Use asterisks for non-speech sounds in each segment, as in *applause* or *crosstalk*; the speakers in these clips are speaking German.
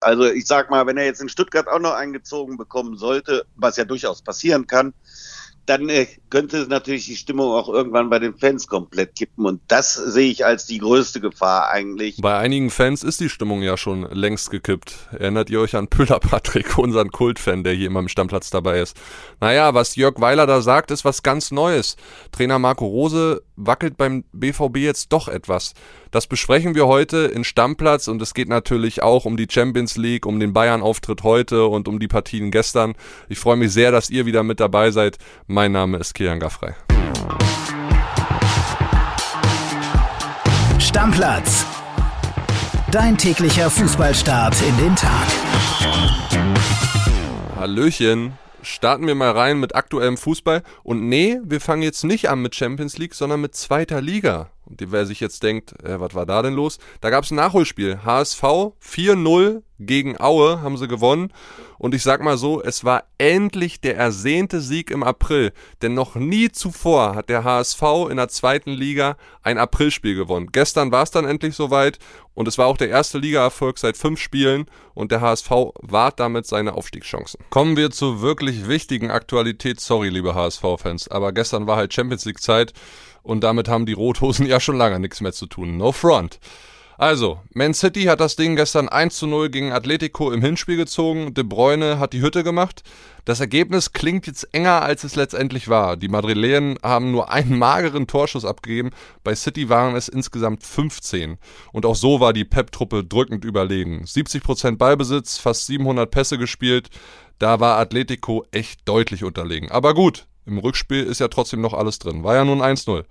Also ich sag mal, wenn er jetzt in Stuttgart auch noch eingezogen bekommen sollte, was ja durchaus passieren kann, dann äh, könnte natürlich die Stimmung auch irgendwann bei den Fans komplett kippen. Und das sehe ich als die größte Gefahr eigentlich. Bei einigen Fans ist die Stimmung ja schon längst gekippt. Erinnert ihr euch an Püller Patrick, *laughs* unseren Kultfan, der hier immer im Stammplatz dabei ist? Naja, was Jörg Weiler da sagt, ist was ganz Neues. Trainer Marco Rose wackelt beim BVB jetzt doch etwas. Das besprechen wir heute in Stammplatz und es geht natürlich auch um die Champions League, um den Bayern-Auftritt heute und um die Partien gestern. Ich freue mich sehr, dass ihr wieder mit dabei seid. Mein Name ist Kilian Gaffrey. Stammplatz. Dein täglicher Fußballstart in den Tag. Hallöchen starten wir mal rein mit aktuellem Fußball. Und nee, wir fangen jetzt nicht an mit Champions League, sondern mit zweiter Liga. Und wer sich jetzt denkt, äh, was war da denn los? Da gab es ein Nachholspiel. HSV 4-0 gegen Aue haben sie gewonnen. Und ich sag mal so, es war endlich der ersehnte Sieg im April. Denn noch nie zuvor hat der HSV in der zweiten Liga ein Aprilspiel gewonnen. Gestern war es dann endlich soweit und es war auch der erste Ligaerfolg seit fünf Spielen und der HSV wahrt damit seine Aufstiegschancen. Kommen wir zur wirklich wichtigen Aktualität. Sorry, liebe HSV-Fans, aber gestern war halt Champions League Zeit und damit haben die Rothosen ja schon lange nichts mehr zu tun. No front. Also, Man City hat das Ding gestern 1 zu 0 gegen Atletico im Hinspiel gezogen. De Bruyne hat die Hütte gemacht. Das Ergebnis klingt jetzt enger, als es letztendlich war. Die Madrilänen haben nur einen mageren Torschuss abgegeben. Bei City waren es insgesamt 15. Und auch so war die Pep-Truppe drückend überlegen. 70% Ballbesitz, fast 700 Pässe gespielt. Da war Atletico echt deutlich unterlegen. Aber gut, im Rückspiel ist ja trotzdem noch alles drin. War ja nun 1-0.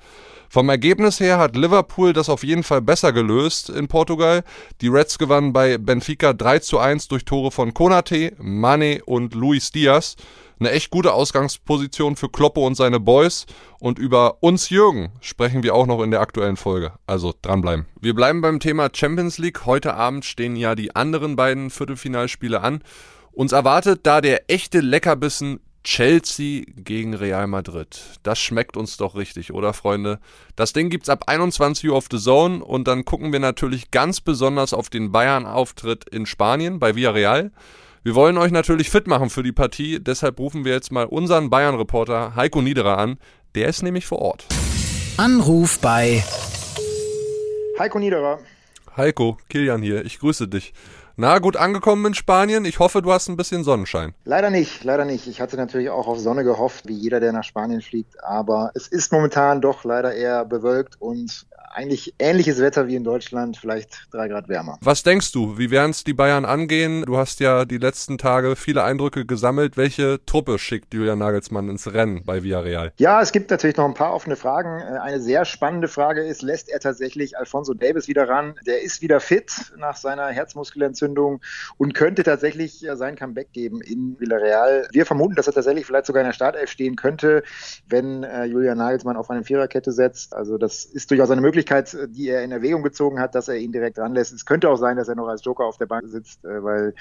Vom Ergebnis her hat Liverpool das auf jeden Fall besser gelöst in Portugal. Die Reds gewannen bei Benfica 3 zu 1 durch Tore von Konate, Mane und Luis Diaz. Eine echt gute Ausgangsposition für Kloppo und seine Boys. Und über uns Jürgen sprechen wir auch noch in der aktuellen Folge. Also dranbleiben. Wir bleiben beim Thema Champions League. Heute Abend stehen ja die anderen beiden Viertelfinalspiele an. Uns erwartet da der echte Leckerbissen Chelsea gegen Real Madrid. Das schmeckt uns doch richtig, oder Freunde? Das Ding gibt's ab 21 Uhr auf The Zone und dann gucken wir natürlich ganz besonders auf den Bayern-Auftritt in Spanien bei Villarreal. Wir wollen euch natürlich fit machen für die Partie, deshalb rufen wir jetzt mal unseren Bayern-Reporter Heiko Niederer an. Der ist nämlich vor Ort. Anruf bei Heiko Niederer. Heiko, Kilian hier, ich grüße dich. Na, gut angekommen in Spanien. Ich hoffe, du hast ein bisschen Sonnenschein. Leider nicht, leider nicht. Ich hatte natürlich auch auf Sonne gehofft, wie jeder, der nach Spanien fliegt. Aber es ist momentan doch leider eher bewölkt und eigentlich ähnliches Wetter wie in Deutschland, vielleicht drei Grad wärmer. Was denkst du, wie werden es die Bayern angehen? Du hast ja die letzten Tage viele Eindrücke gesammelt. Welche Truppe schickt Julian Nagelsmann ins Rennen bei Villarreal? Ja, es gibt natürlich noch ein paar offene Fragen. Äh, eine sehr spannende Frage ist, lässt er tatsächlich Alfonso Davis wieder ran? Der ist wieder fit nach seiner Herzmuskelentzündung und könnte tatsächlich sein Comeback geben in Villarreal. Wir vermuten, dass er tatsächlich vielleicht sogar in der Startelf stehen könnte, wenn äh, Julian Nagelsmann auf eine Viererkette setzt. Also das ist durchaus eine Möglichkeit. Möglichkeit, die er in Erwägung gezogen hat, dass er ihn direkt ranlässt. Es könnte auch sein, dass er noch als Joker auf der Bank sitzt, äh, weil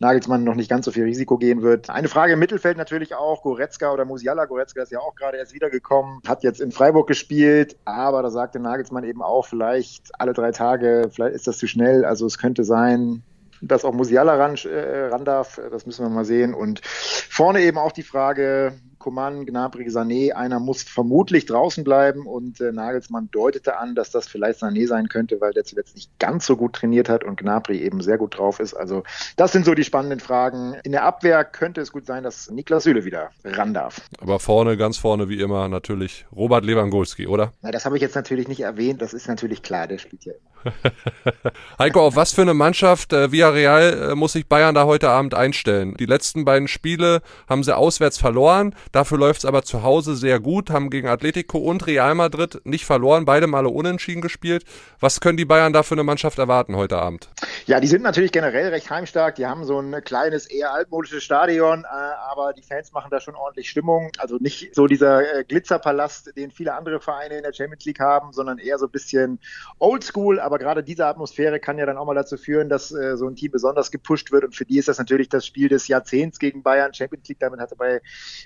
Nagelsmann noch nicht ganz so viel Risiko gehen wird. Eine Frage im Mittelfeld natürlich auch, Goretzka oder Musiala. Goretzka ist ja auch gerade erst wiedergekommen, hat jetzt in Freiburg gespielt, aber da sagte Nagelsmann eben auch, vielleicht alle drei Tage, vielleicht ist das zu schnell. Also es könnte sein, dass auch Musiala ran, äh, ran darf. Das müssen wir mal sehen. Und vorne eben auch die Frage, Coman, Gnabry, Sané. Einer muss vermutlich draußen bleiben und äh, Nagelsmann deutete an, dass das vielleicht Sané sein könnte, weil der zuletzt nicht ganz so gut trainiert hat und Gnabry eben sehr gut drauf ist. Also das sind so die spannenden Fragen. In der Abwehr könnte es gut sein, dass Niklas Süle wieder ran darf. Aber vorne, ganz vorne wie immer natürlich Robert Lewandowski, oder? Na, das habe ich jetzt natürlich nicht erwähnt. Das ist natürlich klar, der spielt ja immer. *laughs* Heiko, auf was für eine Mannschaft äh, Villarreal äh, muss sich Bayern da heute Abend einstellen? Die letzten beiden Spiele haben sie auswärts verloren. Dafür läuft es aber zu Hause sehr gut, haben gegen Atletico und Real Madrid nicht verloren, beide Male unentschieden gespielt. Was können die Bayern da für eine Mannschaft erwarten heute Abend? Ja, die sind natürlich generell recht heimstark. Die haben so ein kleines, eher altmodisches Stadion, äh, aber die Fans machen da schon ordentlich Stimmung. Also nicht so dieser äh, Glitzerpalast, den viele andere Vereine in der Champions League haben, sondern eher so ein bisschen oldschool, aber gerade diese Atmosphäre kann ja dann auch mal dazu führen, dass äh, so ein Team besonders gepusht wird und für die ist das natürlich das Spiel des Jahrzehnts gegen Bayern. Champions League, damit hatte bei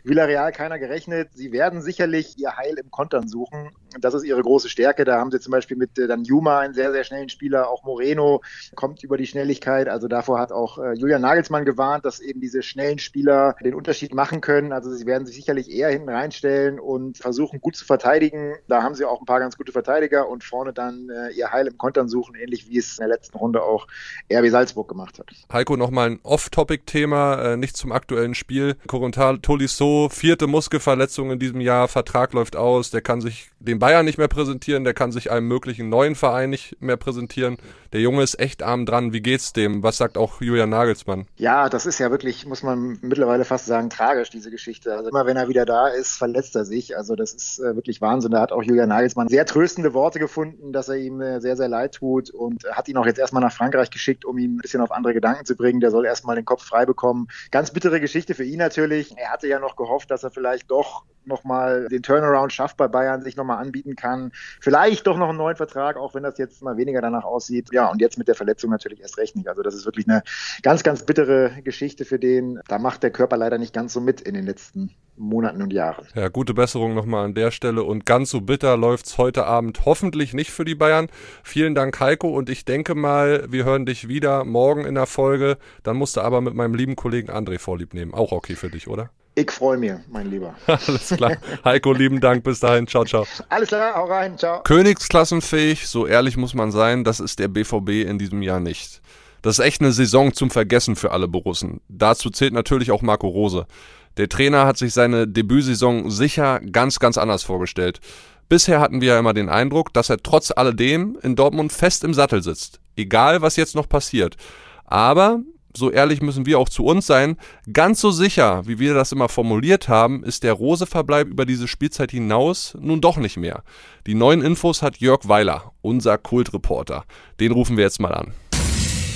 Villarreal keiner gerechnet. Sie werden sicherlich ihr Heil im Kontern suchen. Das ist ihre große Stärke. Da haben sie zum Beispiel mit äh, dann Juma einen sehr, sehr schnellen Spieler. Auch Moreno kommt über die Schnelligkeit. Also davor hat auch äh, Julian Nagelsmann gewarnt, dass eben diese schnellen Spieler den Unterschied machen können. Also sie werden sich sicherlich eher hinten reinstellen und versuchen gut zu verteidigen. Da haben sie auch ein paar ganz gute Verteidiger und vorne dann äh, ihr Heil im Kontern suchen, ähnlich wie es in der letzten Runde auch RB Salzburg gemacht hat. Heiko, nochmal ein Off-Topic-Thema, äh, nicht zum aktuellen Spiel. Corentin Tolisso, vierte Muskelverletzung in diesem Jahr, Vertrag läuft aus, der kann sich den Bayern nicht mehr präsentieren, der kann sich einem möglichen neuen Verein nicht mehr präsentieren. Der Junge ist echt arm dran. Wie geht's dem? Was sagt auch Julian Nagelsmann? Ja, das ist ja wirklich, muss man mittlerweile fast sagen, tragisch, diese Geschichte. Also immer wenn er wieder da ist, verletzt er sich. Also das ist äh, wirklich Wahnsinn. Da hat auch Julian Nagelsmann sehr tröstende Worte gefunden, dass er ihm äh, sehr, sehr leid tut und hat ihn auch jetzt erstmal nach Frankreich geschickt, um ihn ein bisschen auf andere Gedanken zu bringen. Der soll erstmal den Kopf frei bekommen. Ganz bittere Geschichte für ihn natürlich. Er hatte ja noch gehofft, dass er vielleicht doch nochmal den Turnaround schafft bei Bayern, sich nochmal anbieten kann. Vielleicht doch noch einen neuen Vertrag, auch wenn das jetzt mal weniger danach aussieht. Ja, und jetzt mit der Verletzung natürlich erst recht nicht. Also das ist wirklich eine ganz, ganz bittere Geschichte für den. Da macht der Körper leider nicht ganz so mit in den letzten Monaten und Jahren. Ja, gute Besserung nochmal an der Stelle. Und ganz so bitter läuft's heute Abend hoffentlich nicht für die Bayern. Vielen Dank, Heiko. Und ich denke mal, wir hören dich wieder morgen in der Folge. Dann musst du aber mit meinem lieben Kollegen André vorlieb nehmen. Auch okay für dich, oder? Ich freue mich, mein Lieber. *laughs* Alles klar. Heiko, lieben Dank. Bis dahin. Ciao, ciao. Alles klar, hau rein. Ciao. Königsklassenfähig, so ehrlich muss man sein, das ist der BVB in diesem Jahr nicht. Das ist echt eine Saison zum Vergessen für alle Borussen. Dazu zählt natürlich auch Marco Rose. Der Trainer hat sich seine Debütsaison sicher ganz, ganz anders vorgestellt. Bisher hatten wir ja immer den Eindruck, dass er trotz alledem in Dortmund fest im Sattel sitzt. Egal, was jetzt noch passiert. Aber so ehrlich müssen wir auch zu uns sein, ganz so sicher, wie wir das immer formuliert haben, ist der Rose-Verbleib über diese Spielzeit hinaus nun doch nicht mehr. Die neuen Infos hat Jörg Weiler, unser Kultreporter. Den rufen wir jetzt mal an.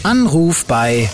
Anruf bei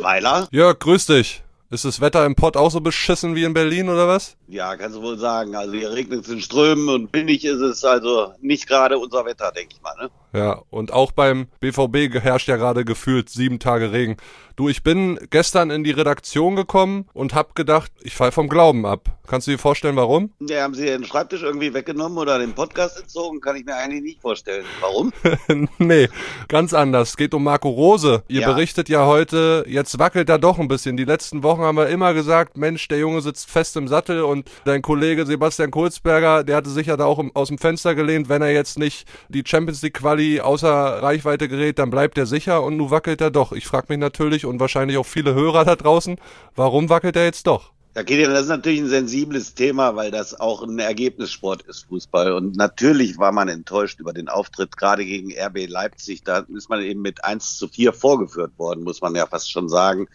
Weiler? Jörg, grüß dich. Ist das Wetter im Pott auch so beschissen wie in Berlin oder was? Ja, kannst du wohl sagen. Also hier regnet es in Strömen und windig ist es also nicht gerade unser Wetter, denke ich mal. Ne? Ja, und auch beim BVB herrscht ja gerade gefühlt sieben Tage Regen. Du, ich bin gestern in die Redaktion gekommen und hab gedacht, ich fall vom Glauben ab. Kannst du dir vorstellen, warum? Ja, haben sie den Schreibtisch irgendwie weggenommen oder den Podcast entzogen? Kann ich mir eigentlich nicht vorstellen. Warum? *laughs* nee, ganz anders. Es geht um Marco Rose. Ihr ja. berichtet ja heute, jetzt wackelt er doch ein bisschen. Die letzten Wochen haben wir immer gesagt, Mensch, der Junge sitzt fest im Sattel und dein Kollege Sebastian Kulzberger, der hatte sich ja da auch aus dem Fenster gelehnt, wenn er jetzt nicht die Champions League Quali außer Reichweite gerät, dann bleibt er sicher und nun wackelt er doch. Ich frage mich natürlich und wahrscheinlich auch viele Hörer da draußen, warum wackelt er jetzt doch? Ja, Gideon, das ist natürlich ein sensibles Thema, weil das auch ein Ergebnissport ist, Fußball. Und natürlich war man enttäuscht über den Auftritt, gerade gegen RB Leipzig. Da ist man eben mit 1 zu 4 vorgeführt worden, muss man ja fast schon sagen.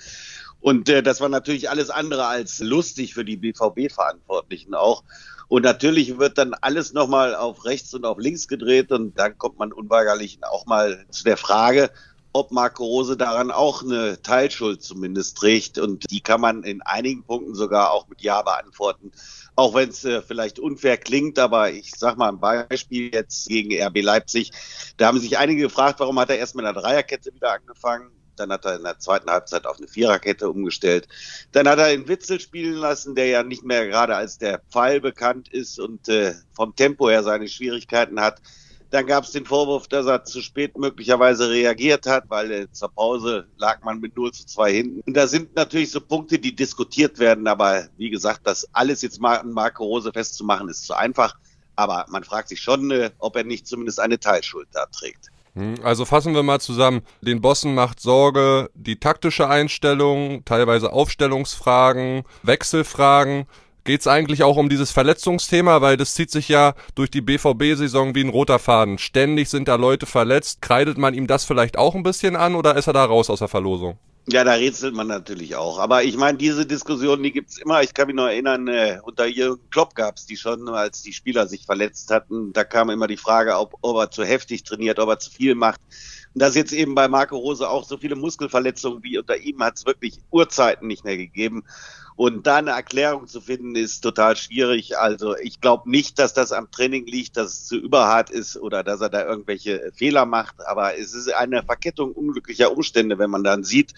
Und äh, das war natürlich alles andere als lustig für die BVB-Verantwortlichen auch. Und natürlich wird dann alles nochmal auf rechts und auf links gedreht und dann kommt man unweigerlich auch mal zu der Frage, ob Marco Rose daran auch eine Teilschuld zumindest trägt. Und die kann man in einigen Punkten sogar auch mit Ja beantworten. Auch wenn es äh, vielleicht unfair klingt, aber ich sag mal ein Beispiel jetzt gegen RB Leipzig. Da haben sich einige gefragt, warum hat er erst mit einer Dreierkette wieder angefangen? Dann hat er in der zweiten Halbzeit auf eine Viererkette umgestellt. Dann hat er den Witzel spielen lassen, der ja nicht mehr gerade als der Pfeil bekannt ist und äh, vom Tempo her seine Schwierigkeiten hat. Dann gab es den Vorwurf, dass er zu spät möglicherweise reagiert hat, weil äh, zur Pause lag man mit 0 zu 2 hinten. Und da sind natürlich so Punkte, die diskutiert werden. Aber wie gesagt, das alles jetzt mal an Marco Rose festzumachen, ist zu einfach. Aber man fragt sich schon, äh, ob er nicht zumindest eine Teilschuld da trägt. Hm, also fassen wir mal zusammen. Den Bossen macht Sorge die taktische Einstellung, teilweise Aufstellungsfragen, Wechselfragen. Geht es eigentlich auch um dieses Verletzungsthema, weil das zieht sich ja durch die BVB-Saison wie ein roter Faden. Ständig sind da Leute verletzt. Kreidet man ihm das vielleicht auch ein bisschen an oder ist er da raus aus der Verlosung? Ja, da rätselt man natürlich auch. Aber ich meine, diese Diskussion, die gibt's immer. Ich kann mich noch erinnern, äh, unter Jürgen Klopp gab's die schon, als die Spieler sich verletzt hatten. Da kam immer die Frage, ob, ob er zu heftig trainiert, ob er zu viel macht. Und das jetzt eben bei Marco Rose auch so viele Muskelverletzungen wie unter ihm hat's wirklich Urzeiten nicht mehr gegeben. Und da eine Erklärung zu finden, ist total schwierig. Also ich glaube nicht, dass das am Training liegt, dass es zu überhart ist oder dass er da irgendwelche Fehler macht. Aber es ist eine Verkettung unglücklicher Umstände, wenn man dann sieht,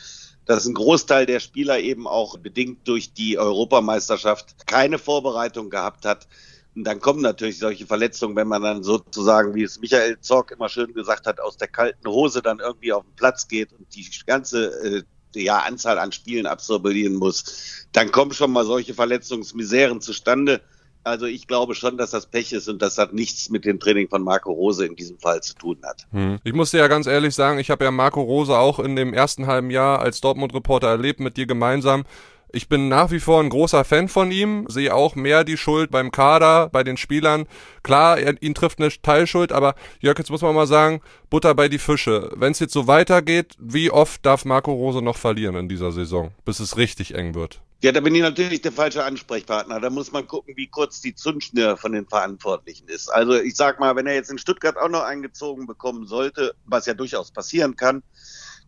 dass ein Großteil der Spieler eben auch bedingt durch die Europameisterschaft keine Vorbereitung gehabt hat. Und dann kommen natürlich solche Verletzungen, wenn man dann sozusagen, wie es Michael Zorg immer schön gesagt hat, aus der kalten Hose dann irgendwie auf den Platz geht und die ganze äh, ja, Anzahl an Spielen absolvieren muss. Dann kommen schon mal solche Verletzungsmiseren zustande. Also ich glaube schon, dass das Pech ist und das hat nichts mit dem Training von Marco Rose in diesem Fall zu tun hat. Hm. Ich muss dir ja ganz ehrlich sagen, ich habe ja Marco Rose auch in dem ersten halben Jahr als Dortmund-Reporter erlebt, mit dir gemeinsam. Ich bin nach wie vor ein großer Fan von ihm, sehe auch mehr die Schuld beim Kader, bei den Spielern. Klar, er, ihn trifft eine Teilschuld, aber Jörg, jetzt muss man mal sagen, Butter bei die Fische. Wenn es jetzt so weitergeht, wie oft darf Marco Rose noch verlieren in dieser Saison, bis es richtig eng wird? Ja, da bin ich natürlich der falsche Ansprechpartner. Da muss man gucken, wie kurz die Zündschnur von den Verantwortlichen ist. Also ich sag mal, wenn er jetzt in Stuttgart auch noch eingezogen bekommen sollte, was ja durchaus passieren kann,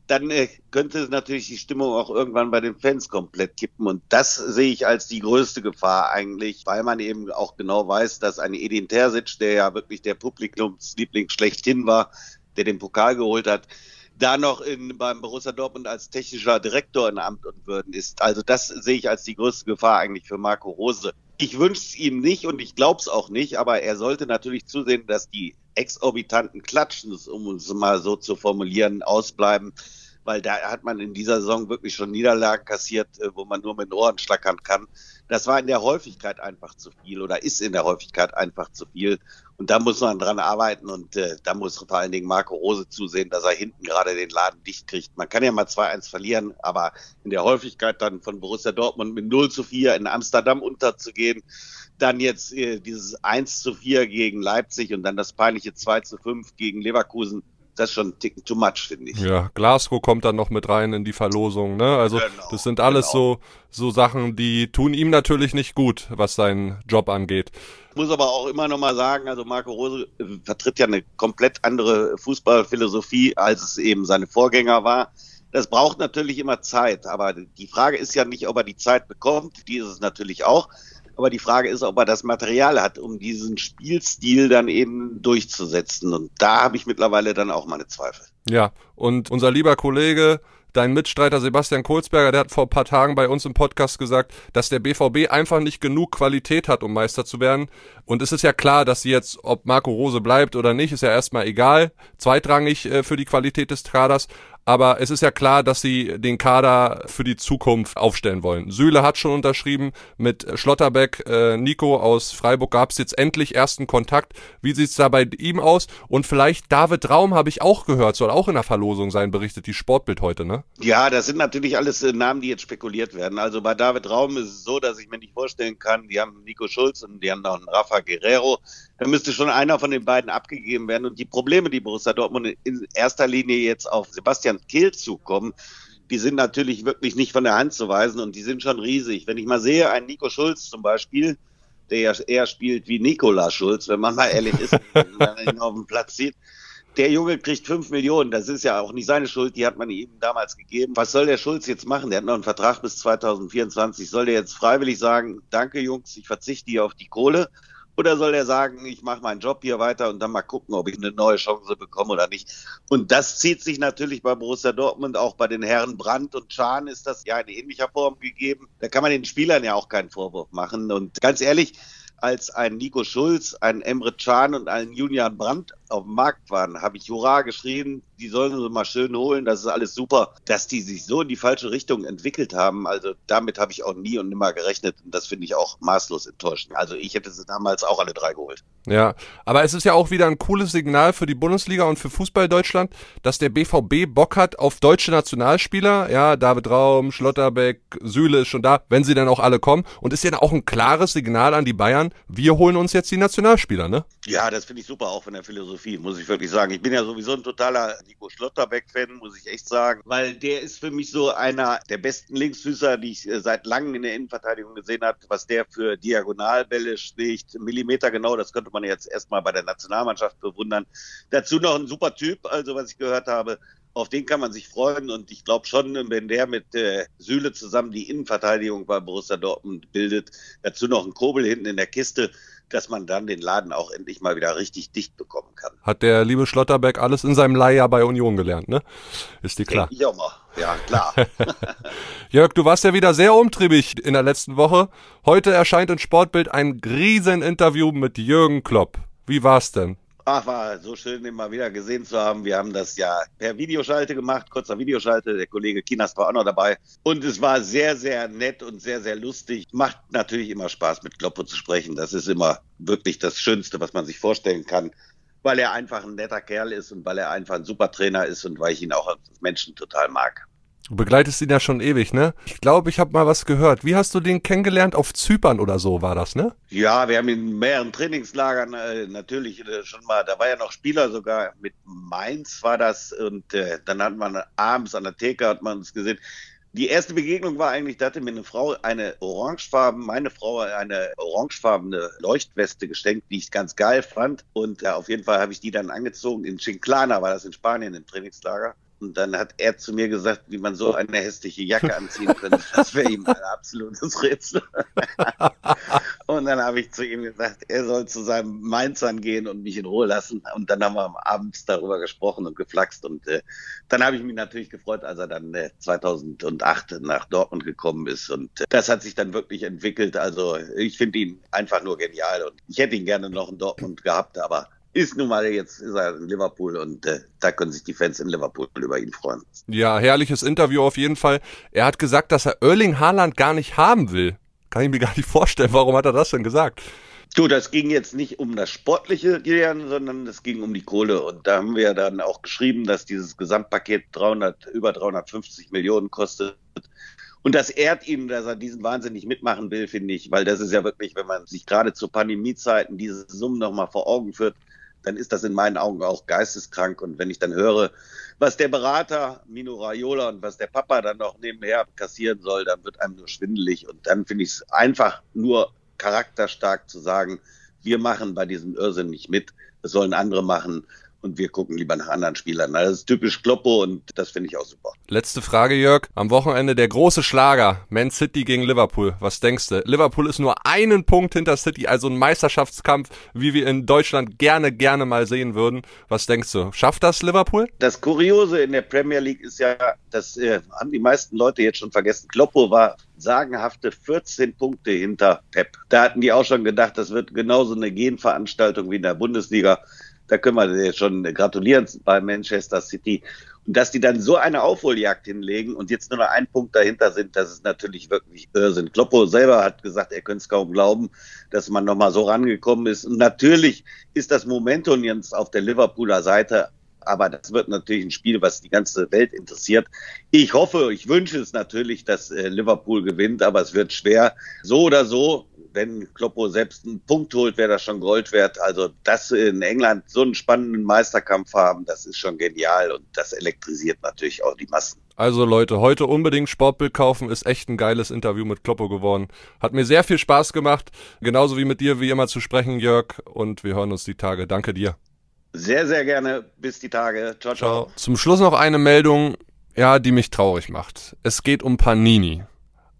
dann äh, könnte natürlich die Stimmung auch irgendwann bei den Fans komplett kippen. Und das sehe ich als die größte Gefahr eigentlich, weil man eben auch genau weiß, dass ein Edin Terzic, der ja wirklich der Publikumsliebling schlechthin war, der den Pokal geholt hat, da noch in, beim Borussia Dortmund als technischer Direktor in Amt und Würden ist. Also das sehe ich als die größte Gefahr eigentlich für Marco Rose. Ich wünsche es ihm nicht und ich glaube es auch nicht, aber er sollte natürlich zusehen, dass die exorbitanten Klatschen, um es mal so zu formulieren, ausbleiben weil da hat man in dieser Saison wirklich schon Niederlagen kassiert, äh, wo man nur mit den Ohren schlackern kann. Das war in der Häufigkeit einfach zu viel oder ist in der Häufigkeit einfach zu viel. Und da muss man dran arbeiten und äh, da muss vor allen Dingen Marco Rose zusehen, dass er hinten gerade den Laden dicht kriegt. Man kann ja mal 2-1 verlieren, aber in der Häufigkeit dann von Borussia Dortmund mit 0 zu 4 in Amsterdam unterzugehen, dann jetzt äh, dieses 1 zu 4 gegen Leipzig und dann das peinliche 2 zu 5 gegen Leverkusen, das ist schon ein Ticken too much, finde ich. Ja, Glasgow kommt dann noch mit rein in die Verlosung, ne? Also genau, das sind alles genau. so, so Sachen, die tun ihm natürlich nicht gut, was seinen Job angeht. Ich muss aber auch immer noch mal sagen, also Marco Rose äh, vertritt ja eine komplett andere Fußballphilosophie, als es eben seine Vorgänger war. Das braucht natürlich immer Zeit, aber die Frage ist ja nicht, ob er die Zeit bekommt, die ist es natürlich auch. Aber die Frage ist, ob er das Material hat, um diesen Spielstil dann eben durchzusetzen. Und da habe ich mittlerweile dann auch meine Zweifel. Ja, und unser lieber Kollege Dein Mitstreiter Sebastian Kohlsberger, der hat vor ein paar Tagen bei uns im Podcast gesagt, dass der BVB einfach nicht genug Qualität hat, um Meister zu werden. Und es ist ja klar, dass sie jetzt, ob Marco Rose bleibt oder nicht, ist ja erstmal egal, zweitrangig äh, für die Qualität des Kaders. Aber es ist ja klar, dass sie den Kader für die Zukunft aufstellen wollen. Süle hat schon unterschrieben mit Schlotterbeck, äh, Nico aus Freiburg gab es jetzt endlich ersten Kontakt. Wie sieht's da bei ihm aus? Und vielleicht David Raum habe ich auch gehört, soll auch in der Verlosung sein, berichtet die Sportbild heute, ne? Ja, das sind natürlich alles äh, Namen, die jetzt spekuliert werden. Also bei David Raum ist es so, dass ich mir nicht vorstellen kann, die haben Nico Schulz und die haben noch einen Rafa Guerrero. Da müsste schon einer von den beiden abgegeben werden. Und die Probleme, die Borussia Dortmund in erster Linie jetzt auf Sebastian Kehl zukommen, die sind natürlich wirklich nicht von der Hand zu weisen und die sind schon riesig. Wenn ich mal sehe, ein Nico Schulz zum Beispiel, der ja eher spielt wie Nikola Schulz, wenn man mal ehrlich ist, wenn man ihn auf dem Platz sieht. Der Junge kriegt fünf Millionen, das ist ja auch nicht seine Schuld, die hat man ihm damals gegeben. Was soll der Schulz jetzt machen? Der hat noch einen Vertrag bis 2024. Soll der jetzt freiwillig sagen, danke Jungs, ich verzichte hier auf die Kohle? Oder soll er sagen, ich mache meinen Job hier weiter und dann mal gucken, ob ich eine neue Chance bekomme oder nicht? Und das zieht sich natürlich bei Borussia Dortmund, auch bei den Herren Brandt und Schahn ist das ja in ähnlicher Form gegeben. Da kann man den Spielern ja auch keinen Vorwurf machen. Und ganz ehrlich, als ein Nico Schulz, ein Emre Can und ein Julian Brandt auf dem Markt waren, habe ich Hurra geschrien, die sollen sie mal schön holen, das ist alles super. Dass die sich so in die falsche Richtung entwickelt haben, also damit habe ich auch nie und nimmer gerechnet und das finde ich auch maßlos enttäuschend. Also ich hätte sie damals auch alle drei geholt. Ja, aber es ist ja auch wieder ein cooles Signal für die Bundesliga und für Fußball Deutschland, dass der BVB Bock hat auf deutsche Nationalspieler. Ja, David Raum, Schlotterbeck, Süle ist schon da, wenn sie dann auch alle kommen. Und ist ja auch ein klares Signal an die Bayern, wir holen uns jetzt die Nationalspieler, ne? Ja, das finde ich super, auch von der Philosophie, muss ich wirklich sagen. Ich bin ja sowieso ein totaler Nico Schlotterbeck-Fan, muss ich echt sagen, weil der ist für mich so einer der besten Linksfüßer, die ich äh, seit langem in der Innenverteidigung gesehen habe, was der für Diagonalbälle schlägt, Millimeter genau, das könnte man jetzt erstmal bei der Nationalmannschaft bewundern. Dazu noch ein super Typ, also was ich gehört habe, auf den kann man sich freuen und ich glaube schon, wenn der mit äh, Süle zusammen die Innenverteidigung bei Borussia Dortmund bildet, dazu noch ein Kobel hinten in der Kiste, dass man dann den Laden auch endlich mal wieder richtig dicht bekommen kann. Hat der liebe Schlotterbeck alles in seinem Leihjahr bei Union gelernt, ne? Ist die klar. Ja, mal. ja klar. *laughs* *laughs* Jörg, du warst ja wieder sehr umtriebig in der letzten Woche. Heute erscheint in Sportbild ein Rieseninterview mit Jürgen Klopp. Wie war's denn? Ach, war so schön, ihn mal wieder gesehen zu haben. Wir haben das ja per Videoschalte gemacht, kurzer Videoschalte. Der Kollege Kinas war auch noch dabei. Und es war sehr, sehr nett und sehr, sehr lustig. Macht natürlich immer Spaß, mit Kloppo zu sprechen. Das ist immer wirklich das Schönste, was man sich vorstellen kann. Weil er einfach ein netter Kerl ist und weil er einfach ein super Trainer ist und weil ich ihn auch als Menschen total mag. Du begleitest ihn ja schon ewig, ne? Ich glaube, ich habe mal was gehört. Wie hast du den kennengelernt? Auf Zypern oder so war das, ne? Ja, wir haben in mehreren Trainingslagern äh, natürlich äh, schon mal, da war ja noch Spieler sogar, mit Mainz war das und äh, dann hat man abends an der Theke, hat man uns gesehen. Die erste Begegnung war eigentlich, da hatte mir eine Frau eine orangefarben, meine Frau eine orangefarbene Leuchtweste geschenkt, die ich ganz geil fand. Und auf jeden Fall habe ich die dann angezogen. In Chinclana war das in Spanien im Trainingslager. Und dann hat er zu mir gesagt, wie man so eine hässliche Jacke anziehen könnte. Das wäre ihm ein absolutes Rätsel. *laughs* und dann habe ich zu ihm gesagt, er soll zu seinem Mainzern gehen und mich in Ruhe lassen. Und dann haben wir am Abend darüber gesprochen und geflaxt. Und äh, dann habe ich mich natürlich gefreut, als er dann äh, 2008 nach Dortmund gekommen ist. Und äh, das hat sich dann wirklich entwickelt. Also ich finde ihn einfach nur genial. Und ich hätte ihn gerne noch in Dortmund gehabt, aber ist nun mal jetzt ist er in Liverpool und äh, da können sich die Fans in Liverpool über ihn freuen. Ja, herrliches Interview auf jeden Fall. Er hat gesagt, dass er Erling Haaland gar nicht haben will. Kann ich mir gar nicht vorstellen. Warum hat er das denn gesagt? Du, das ging jetzt nicht um das Sportliche, Gillian, sondern es ging um die Kohle. Und da haben wir dann auch geschrieben, dass dieses Gesamtpaket 300, über 350 Millionen kostet. Und das ehrt ihn, dass er diesen Wahnsinn nicht mitmachen will, finde ich, weil das ist ja wirklich, wenn man sich gerade zu Pandemiezeiten diese Summen nochmal vor Augen führt, dann ist das in meinen Augen auch geisteskrank. Und wenn ich dann höre, was der Berater Mino Raiola und was der Papa dann noch nebenher kassieren soll, dann wird einem nur schwindelig. Und dann finde ich es einfach nur charakterstark zu sagen, wir machen bei diesem Irrsinn nicht mit, das sollen andere machen und wir gucken lieber nach anderen Spielern. Das ist typisch Kloppo und das finde ich auch super. Letzte Frage, Jörg. Am Wochenende der große Schlager. Man City gegen Liverpool. Was denkst du? Liverpool ist nur einen Punkt hinter City, also ein Meisterschaftskampf, wie wir in Deutschland gerne, gerne mal sehen würden. Was denkst du? Schafft das Liverpool? Das Kuriose in der Premier League ist ja, das äh, haben die meisten Leute jetzt schon vergessen. Kloppo war sagenhafte 14 Punkte hinter Pep. Da hatten die auch schon gedacht, das wird genauso eine Genveranstaltung wie in der Bundesliga da können wir dir schon gratulieren bei Manchester City. Und dass die dann so eine Aufholjagd hinlegen und jetzt nur noch ein Punkt dahinter sind, das ist natürlich wirklich Irrsinn. Kloppo selber hat gesagt, er könnte es kaum glauben, dass man nochmal so rangekommen ist. Und natürlich ist das Momentum jetzt auf der Liverpooler Seite aber das wird natürlich ein Spiel, was die ganze Welt interessiert. Ich hoffe, ich wünsche es natürlich, dass äh, Liverpool gewinnt, aber es wird schwer. So oder so, wenn Kloppo selbst einen Punkt holt, wäre das schon Gold wert. Also, dass in England so einen spannenden Meisterkampf haben, das ist schon genial und das elektrisiert natürlich auch die Massen. Also Leute, heute unbedingt Sportbild kaufen, ist echt ein geiles Interview mit Kloppo geworden. Hat mir sehr viel Spaß gemacht, genauso wie mit dir wie immer zu sprechen, Jörg, und wir hören uns die Tage. Danke dir. Sehr, sehr gerne. Bis die Tage. Ciao, ciao. ciao. Zum Schluss noch eine Meldung, ja, die mich traurig macht. Es geht um Panini.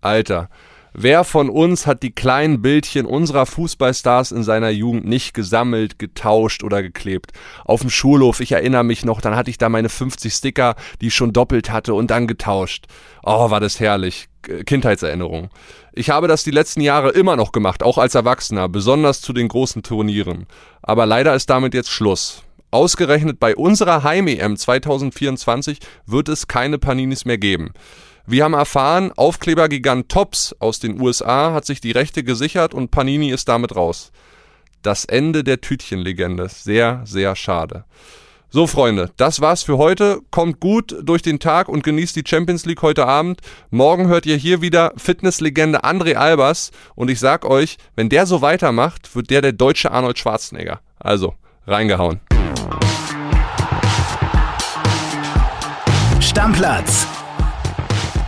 Alter, Wer von uns hat die kleinen Bildchen unserer Fußballstars in seiner Jugend nicht gesammelt, getauscht oder geklebt? Auf dem Schulhof, ich erinnere mich noch, dann hatte ich da meine 50 Sticker, die ich schon doppelt hatte und dann getauscht. Oh, war das herrlich. Kindheitserinnerung. Ich habe das die letzten Jahre immer noch gemacht, auch als Erwachsener, besonders zu den großen Turnieren. Aber leider ist damit jetzt Schluss. Ausgerechnet bei unserer Heim-EM 2024 wird es keine Paninis mehr geben. Wir haben erfahren, Aufklebergigant Tops aus den USA hat sich die Rechte gesichert und Panini ist damit raus. Das Ende der Tütchenlegende. Sehr, sehr schade. So, Freunde, das war's für heute. Kommt gut durch den Tag und genießt die Champions League heute Abend. Morgen hört ihr hier wieder Fitnesslegende André Albers. Und ich sag euch, wenn der so weitermacht, wird der der deutsche Arnold Schwarzenegger. Also, reingehauen. Stammplatz